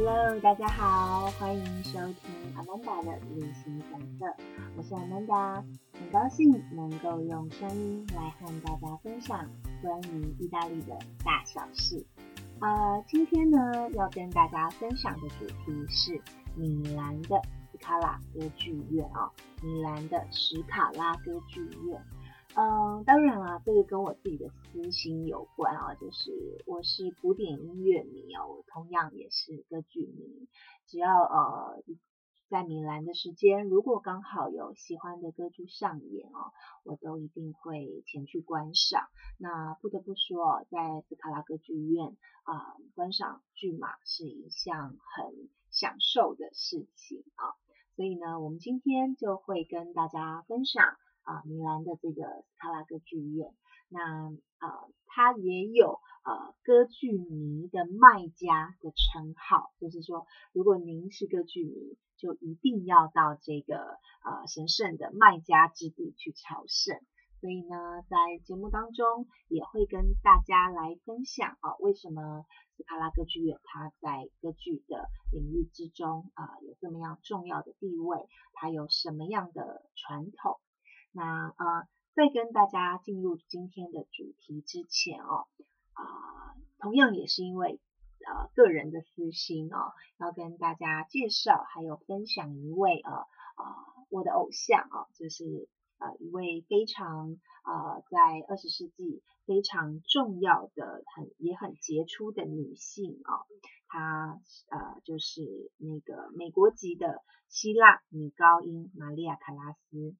Hello，大家好，欢迎收听 Amanda 的旅行本色，我是 Amanda，很高兴能够用声音来和大家分享关于意大利的大小事。呃，今天呢要跟大家分享的主题是米兰的斯卡拉歌剧院啊，米兰的史卡拉歌剧院。嗯，当然啦，这个跟我自己的私心有关啊，就是我是古典音乐迷啊，我同样也是歌剧迷。只要呃在米兰的时间，如果刚好有喜欢的歌剧上演哦，我都一定会前去观赏。那不得不说，在斯卡拉歌剧院啊，观赏剧码是一项很享受的事情啊。所以呢，我们今天就会跟大家分享。啊，米兰的这个斯卡拉歌剧院，那呃，它也有呃歌剧迷的卖家的称号，就是说，如果您是歌剧迷，就一定要到这个呃神圣的卖家之地去朝圣。所以呢，在节目当中也会跟大家来分享啊，为什么斯卡拉歌剧院它在歌剧的领域之中啊有这么样重要的地位，它有什么样的传统。那呃，在跟大家进入今天的主题之前哦，啊，同样也是因为呃个人的私心哦，要跟大家介绍还有分享一位呃啊我的偶像啊，就是呃一位非常呃在二十世纪非常重要的很也很杰出的女性啊，她呃就是那个美国籍的希腊女高音玛利亚卡拉斯。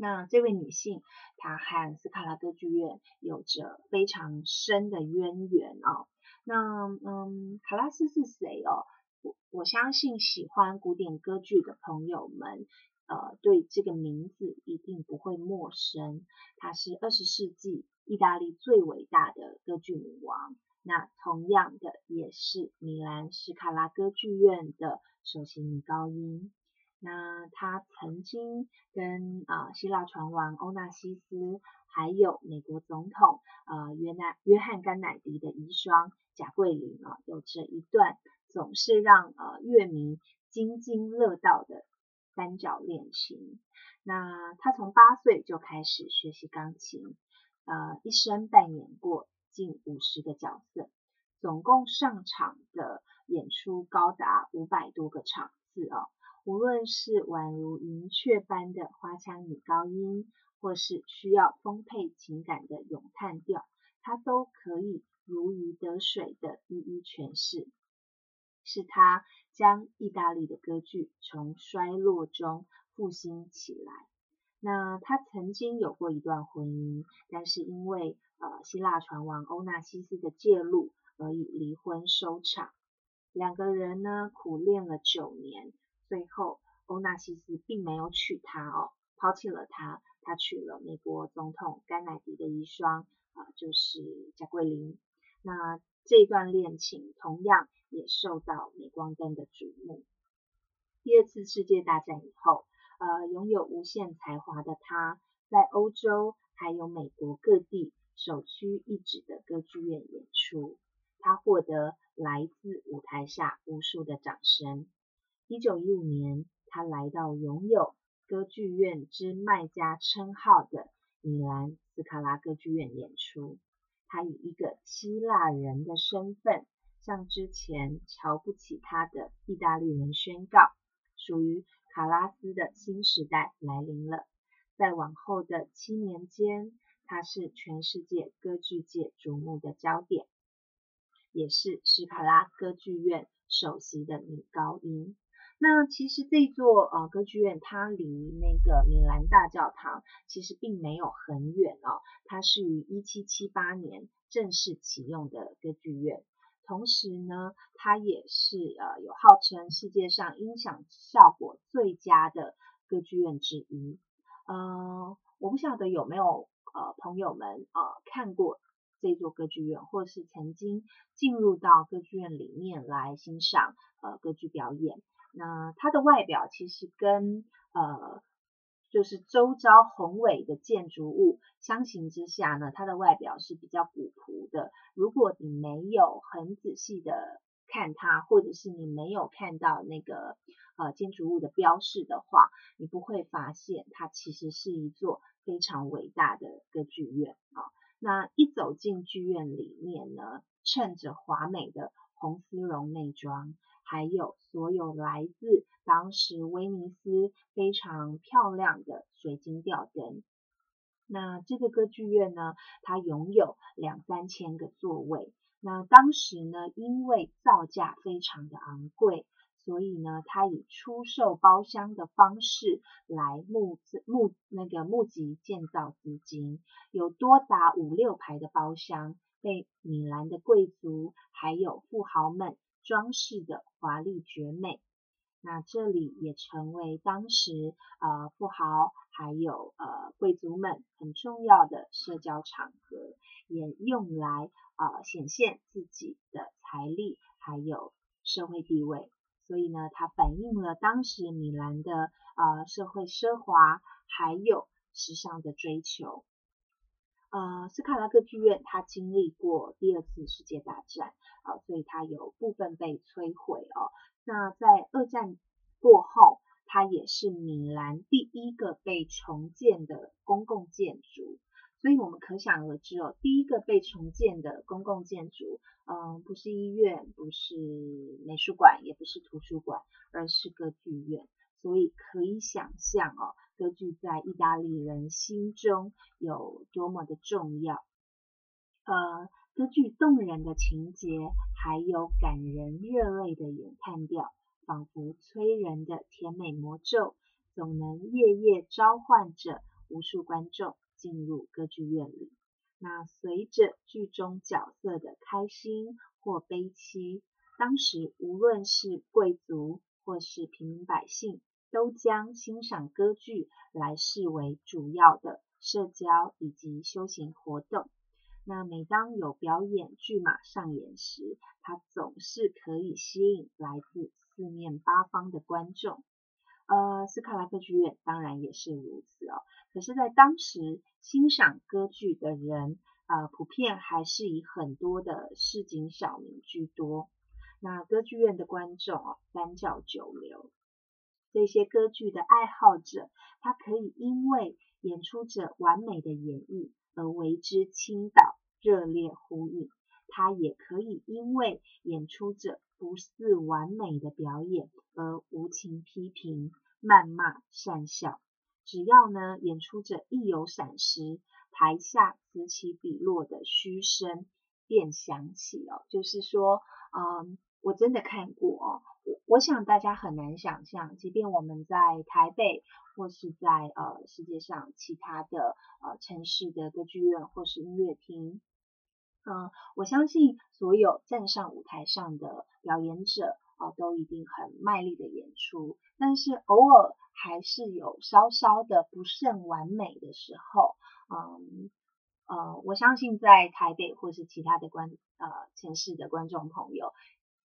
那这位女性，她和斯卡拉歌剧院有着非常深的渊源啊。那嗯，卡拉斯是谁哦？我我相信喜欢古典歌剧的朋友们，呃，对这个名字一定不会陌生。她是二十世纪意大利最伟大的歌剧女王，那同样的也是米兰斯卡拉歌剧院的首席女高音。那他曾经跟啊希腊船王欧纳西斯，还有美国总统呃约奈约翰甘乃迪的遗孀贾桂琳啊，有着一段总是让呃乐迷津津乐道的三角恋情。那他从八岁就开始学习钢琴，呃一生扮演过近五十个角色，总共上场的演出高达五百多个场次啊。无论是宛如云雀般的花腔女高音，或是需要丰沛情感的咏叹调，他都可以如鱼得水的一一诠释。是他将意大利的歌剧从衰落中复兴起来。那他曾经有过一段婚姻，但是因为呃希腊船王欧纳西斯的介入，而以离婚收场。两个人呢苦恋了九年。最后，欧纳西斯并没有娶她哦，抛弃了她，他娶了美国总统甘乃迪的遗孀啊，就是贾桂琳。那这段恋情同样也受到镁光灯的瞩目。第二次世界大战以后，呃，拥有无限才华的他，在欧洲还有美国各地首屈一指的歌剧院演出，他获得来自舞台下无数的掌声。一九一五年，他来到拥有歌剧院之卖家称号的米兰斯卡拉歌剧院演出。他以一个希腊人的身份，向之前瞧不起他的意大利人宣告：属于卡拉斯的新时代来临了。在往后的七年间，他是全世界歌剧界瞩目的焦点，也是斯卡拉歌剧院首席的女高音。那其实这座呃歌剧院，它离那个米兰大教堂其实并没有很远哦。它是于一七七八年正式启用的歌剧院，同时呢，它也是呃有号称世界上音响效果最佳的歌剧院之一。嗯，我不晓得有没有呃朋友们呃看过这座歌剧院，或是曾经进入到歌剧院里面来欣赏呃歌剧表演。那它的外表其实跟呃，就是周遭宏伟的建筑物相形之下呢，它的外表是比较古朴的。如果你没有很仔细的看它，或者是你没有看到那个呃建筑物的标示的话，你不会发现它其实是一座非常伟大的歌剧院啊。那一走进剧院里面呢，衬着华美的红丝绒内装，还有所有来自当时威尼斯非常漂亮的水晶吊灯。那这个歌剧院呢，它拥有两三千个座位。那当时呢，因为造价非常的昂贵，所以呢，它以出售包厢的方式来募资募那个募集建造资金，有多达五六排的包厢被米兰的贵族还有富豪们装饰的华丽绝美。那这里也成为当时呃富豪还有呃贵族们很重要的社交场合，也用来呃显现自己的财力还有社会地位。所以呢，它反映了当时米兰的呃社会奢华还有时尚的追求。呃，斯卡拉歌剧院它经历过第二次世界大战啊，所以它有部分被摧毁哦。那在二战过后，它也是米兰第一个被重建的公共建筑，所以我们可想而知哦，第一个被重建的公共建筑，嗯，不是医院，不是美术馆，也不是图书馆，而是歌剧院。所以可以想象哦，歌剧在意大利人心中有多么的重要。呃。歌剧动人的情节，还有感人热泪的咏叹调，仿佛催人的甜美魔咒，总能夜夜召唤着无数观众进入歌剧院里。那随着剧中角色的开心或悲戚，当时无论是贵族或是平民百姓，都将欣赏歌剧来视为主要的社交以及休闲活动。那每当有表演剧码上演时，它总是可以吸引来自四面八方的观众。呃，斯卡拉歌剧院当然也是如此哦。可是，在当时欣赏歌剧的人，呃，普遍还是以很多的市井小民居多。那歌剧院的观众哦，三教九流，这些歌剧的爱好者，他可以因为演出者完美的演绎。而为之倾倒、热烈呼应，他也可以因为演出者不似完美的表演而无情批评、谩骂、讪笑。只要呢，演出者一有闪失，台下此起彼落的嘘声便响起哦。就是说，嗯，我真的看过哦。我想大家很难想象，即便我们在台北或是在呃世界上其他的呃城市的歌剧院或是音乐厅，嗯，我相信所有站上舞台上的表演者啊，都一定很卖力的演出，但是偶尔还是有稍稍的不甚完美的时候，嗯呃，我相信在台北或是其他的观呃城市的观众朋友。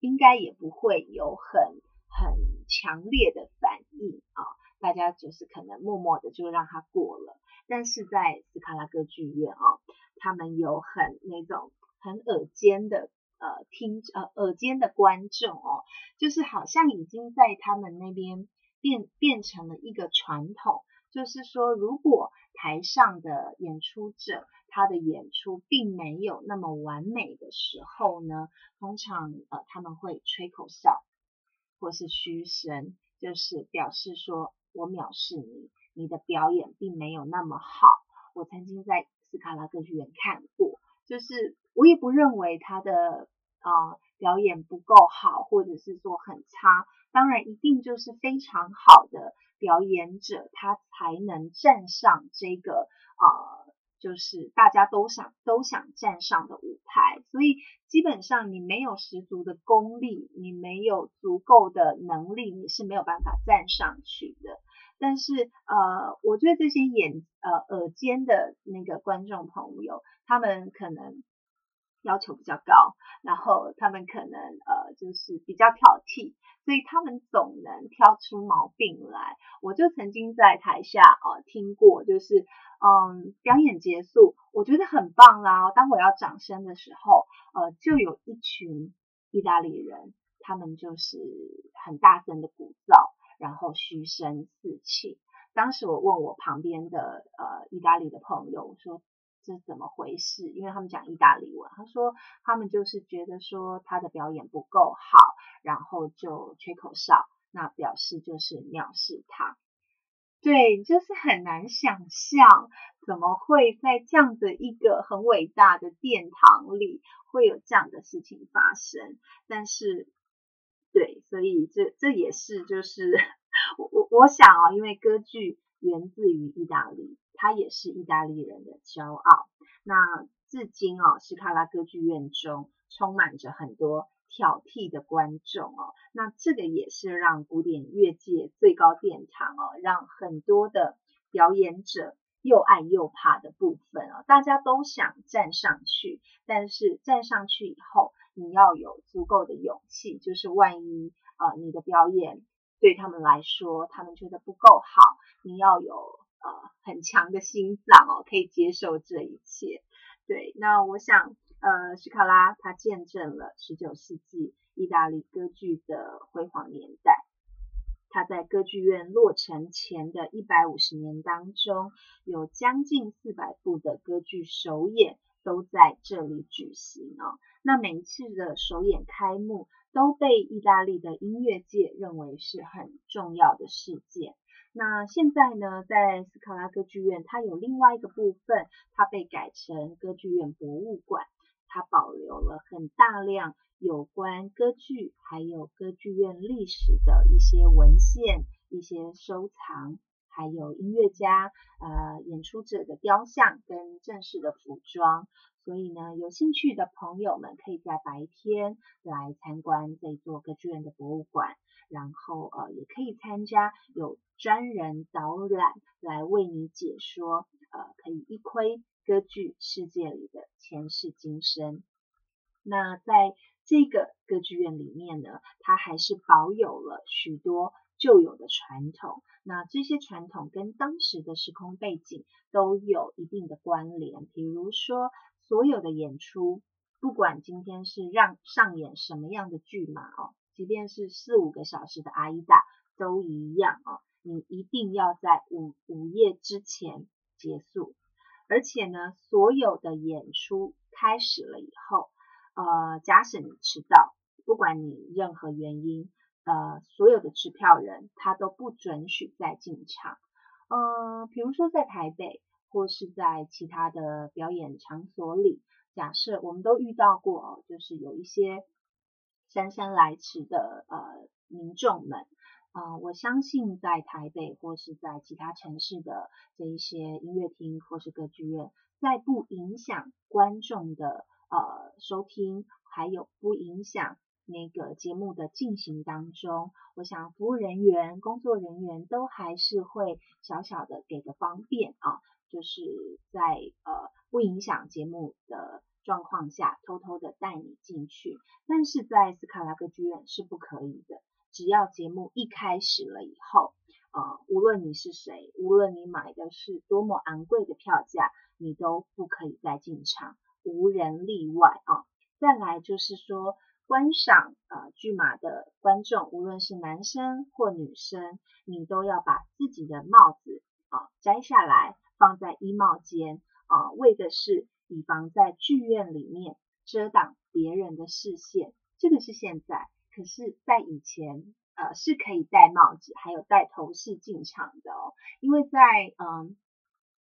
应该也不会有很很强烈的反应啊，大家就是可能默默的就让它过了。但是在斯卡拉歌剧院啊，他们有很那种很耳尖的呃听呃耳尖的观众哦，就是好像已经在他们那边变变成了一个传统，就是说如果台上的演出者。他的演出并没有那么完美的时候呢，通常呃他们会吹口哨或是嘘声，就是表示说我藐视你，你的表演并没有那么好。我曾经在斯卡拉歌剧院看过，就是我也不认为他的啊表演不够好，或者是说很差。当然一定就是非常好的表演者，他才能站上这个啊。就是大家都想都想站上的舞台，所以基本上你没有十足的功力，你没有足够的能力，你是没有办法站上去的。但是呃，我觉得这些眼呃耳尖的那个观众朋友，他们可能。要求比较高，然后他们可能呃就是比较挑剔，所以他们总能挑出毛病来。我就曾经在台下呃听过，就是嗯表演结束，我觉得很棒啦。当我要掌声的时候，呃就有一群意大利人他们就是很大声的鼓噪，然后嘘声四起。当时我问我旁边的呃意大利的朋友，我说这怎么回事？因为他们讲意大利文，他说他们就是觉得说他的表演不够好，然后就吹口哨，那表示就是藐视他。对，就是很难想象，怎么会在这样的一个很伟大的殿堂里会有这样的事情发生？但是，对，所以这这也是就是我我我想啊，因为歌剧源自于意大利，它也是意大利人的骄傲。那至今啊，斯卡拉歌剧院中充满着很多。挑剔的观众哦，那这个也是让古典乐界最高殿堂哦，让很多的表演者又爱又怕的部分哦，大家都想站上去，但是站上去以后，你要有足够的勇气，就是万一呃你的表演对他们来说，他们觉得不够好，你要有呃很强的心脏哦，可以接受这一切。对，那我想。呃，史卡拉他见证了十九世纪意大利歌剧的辉煌年代。他在歌剧院落成前的一百五十年当中，有将近四百部的歌剧首演都在这里举行哦。那每一次的首演开幕，都被意大利的音乐界认为是很重要的事件。那现在呢，在斯卡拉歌剧院，它有另外一个部分，它被改成歌剧院博物馆。它保留了很大量有关歌剧还有歌剧院历史的一些文献、一些收藏，还有音乐家、呃演出者的雕像跟正式的服装。所以呢，有兴趣的朋友们可以在白天来参观这座歌剧院的博物馆，然后呃也可以参加有专人导览来为你解说，呃可以一窥。歌剧世界里的前世今生。那在这个歌剧院里面呢，它还是保有了许多旧有的传统。那这些传统跟当时的时空背景都有一定的关联。比如说，所有的演出，不管今天是让上演什么样的剧码哦，即便是四五个小时的阿依达，都一样哦，你一定要在午午夜之前结束。而且呢，所有的演出开始了以后，呃，假使你迟到，不管你任何原因，呃，所有的持票人他都不准许再进场。呃，比如说在台北或是在其他的表演场所里，假设我们都遇到过，就是有一些姗姗来迟的呃民众们。啊，我相信在台北或是在其他城市的这一些音乐厅或是歌剧院，在不影响观众的呃收听，还有不影响那个节目的进行当中，我想服务人员、工作人员都还是会小小的给个方便啊，就是在呃不影响节目的状况下，偷偷的带你进去，但是在斯卡拉歌剧院是不可以的。只要节目一开始了以后，呃，无论你是谁，无论你买的是多么昂贵的票价，你都不可以再进场，无人例外啊。再来就是说，观赏呃剧码的观众，无论是男生或女生，你都要把自己的帽子啊摘下来，放在衣帽间啊，为的是以防在剧院里面遮挡别人的视线。这个是现在。可是，在以前，呃，是可以戴帽子，还有戴头饰进场的哦。因为在嗯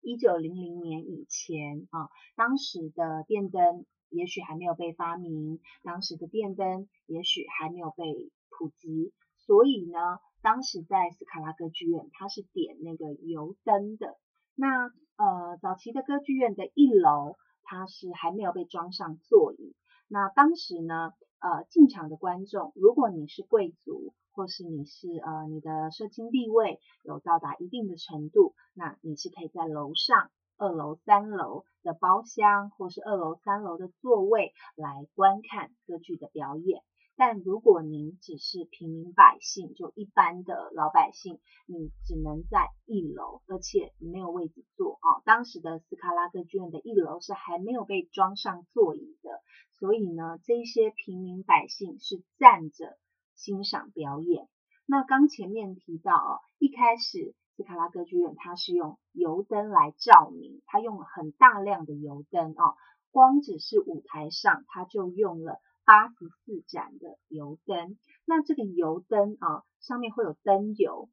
一九零零年以前啊，当时的电灯也许还没有被发明，当时的电灯也许还没有被普及，所以呢，当时在斯卡拉歌剧院，它是点那个油灯的。那呃，早期的歌剧院的一楼，它是还没有被装上座椅。那当时呢？呃，进场的观众，如果你是贵族，或是你是呃你的社经地位有到达一定的程度，那你是可以在楼上二楼、三楼的包厢，或是二楼、三楼的座位来观看歌剧的表演。但如果您只是平民百姓，就一般的老百姓，你只能在一楼，而且没有位置坐啊。当时的斯卡拉歌剧院的一楼是还没有被装上座椅。所以呢，这些平民百姓是站着欣赏表演。那刚前面提到啊，一开始斯卡拉歌剧院它是用油灯来照明，它用了很大量的油灯啊，光只是舞台上它就用了八十四盏的油灯。那这个油灯啊，上面会有灯油。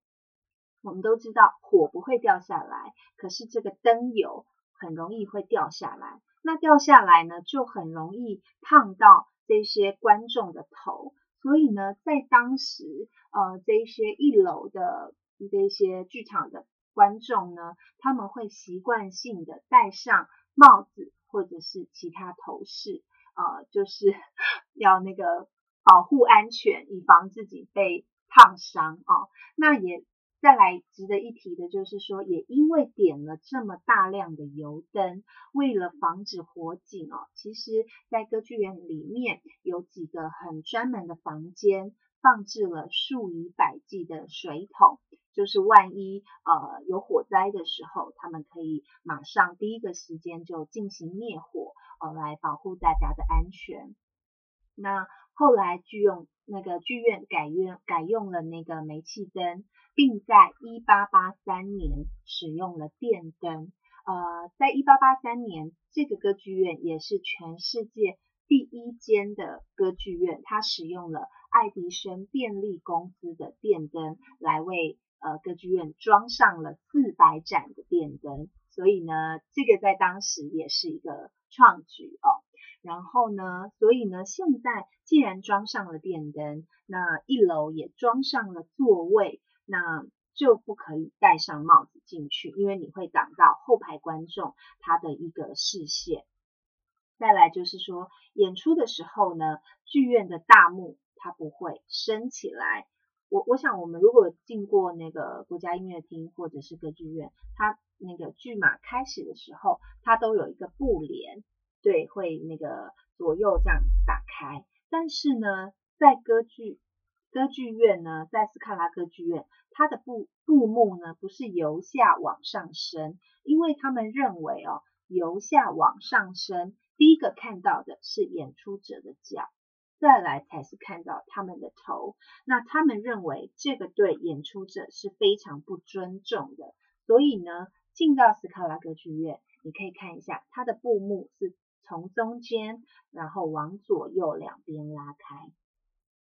我们都知道火不会掉下来，可是这个灯油很容易会掉下来。那掉下来呢，就很容易烫到这些观众的头。所以呢，在当时，呃，这一些一楼的这些剧场的观众呢，他们会习惯性的戴上帽子或者是其他头饰，呃，就是 要那个保护安全，以防自己被烫伤啊。那也。再来值得一提的就是说，也因为点了这么大量的油灯，为了防止火警哦，其实在歌剧院里面有几个很专门的房间，放置了数以百计的水桶，就是万一呃有火灾的时候，他们可以马上第一个时间就进行灭火，呃，来保护大家的安全。那后来剧用那个剧院改用改用了那个煤气灯。并在一八八三年使用了电灯。呃，在一八八三年，这个歌剧院也是全世界第一间的歌剧院，它使用了爱迪生电力公司的电灯来为呃歌剧院装上了四百盏的电灯。所以呢，这个在当时也是一个创举哦。然后呢，所以呢，现在既然装上了电灯，那一楼也装上了座位。那就不可以戴上帽子进去，因为你会挡到后排观众他的一个视线。再来就是说，演出的时候呢，剧院的大幕它不会升起来。我我想，我们如果进过那个国家音乐厅或者是歌剧院，它那个剧码开始的时候，它都有一个布帘，对，会那个左右这样打开。但是呢，在歌剧歌剧院呢，在斯卡拉歌剧院，它的布布幕呢不是由下往上升，因为他们认为哦，由下往上升，第一个看到的是演出者的脚，再来才是看到他们的头。那他们认为这个对演出者是非常不尊重的，所以呢，进到斯卡拉歌剧院，你可以看一下它的布幕是从中间，然后往左右两边拉开。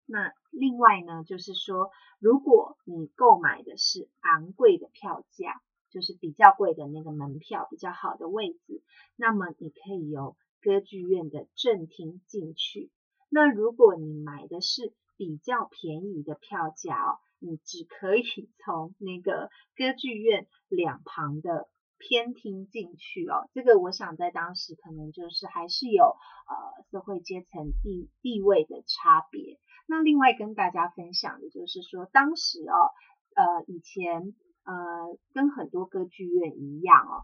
那另外呢，就是说，如果你购买的是昂贵的票价，就是比较贵的那个门票，比较好的位置，那么你可以由歌剧院的正厅进去。那如果你买的是比较便宜的票价哦，你只可以从那个歌剧院两旁的偏听进去哦。这个我想在当时可能就是还是有呃社会阶层地地位的差别。那另外跟大家分享的就是说，当时哦，呃，以前呃，跟很多歌剧院一样哦，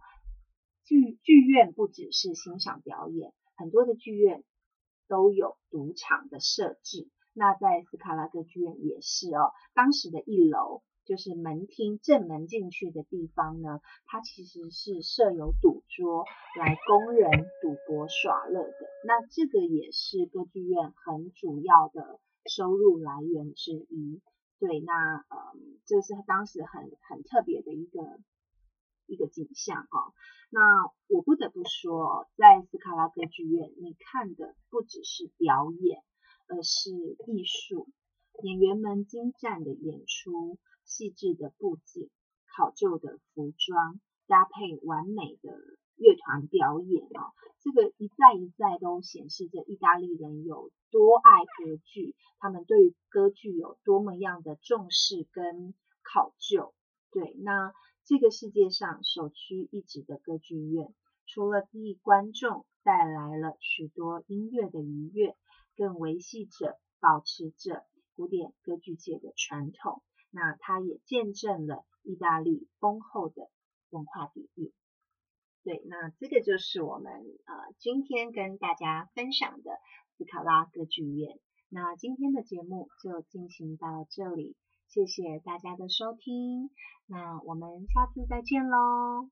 剧剧院不只是欣赏表演，很多的剧院都有赌场的设置。那在斯卡拉歌剧院也是哦，当时的一楼就是门厅正门进去的地方呢，它其实是设有赌桌来供人赌博耍乐的。那这个也是歌剧院很主要的。收入来源之一，对，那嗯，这是当时很很特别的一个一个景象啊。那我不得不说，在斯卡拉歌剧院，你看的不只是表演，而是艺术。演员们精湛的演出，细致的布景，考究的服装，搭配完美的乐团表演啊。这个一再一再都显示着意大利人有多爱歌剧，他们对歌剧有多么样的重视跟考究。对，那这个世界上首屈一指的歌剧院，除了替观众带来了许多音乐的愉悦，更维系着、保持着古典歌剧界的传统。那它也见证了意大利丰厚的文化底蕴。对，那这个就是我们呃今天跟大家分享的斯卡拉歌剧院。那今天的节目就进行到这里，谢谢大家的收听，那我们下次再见喽。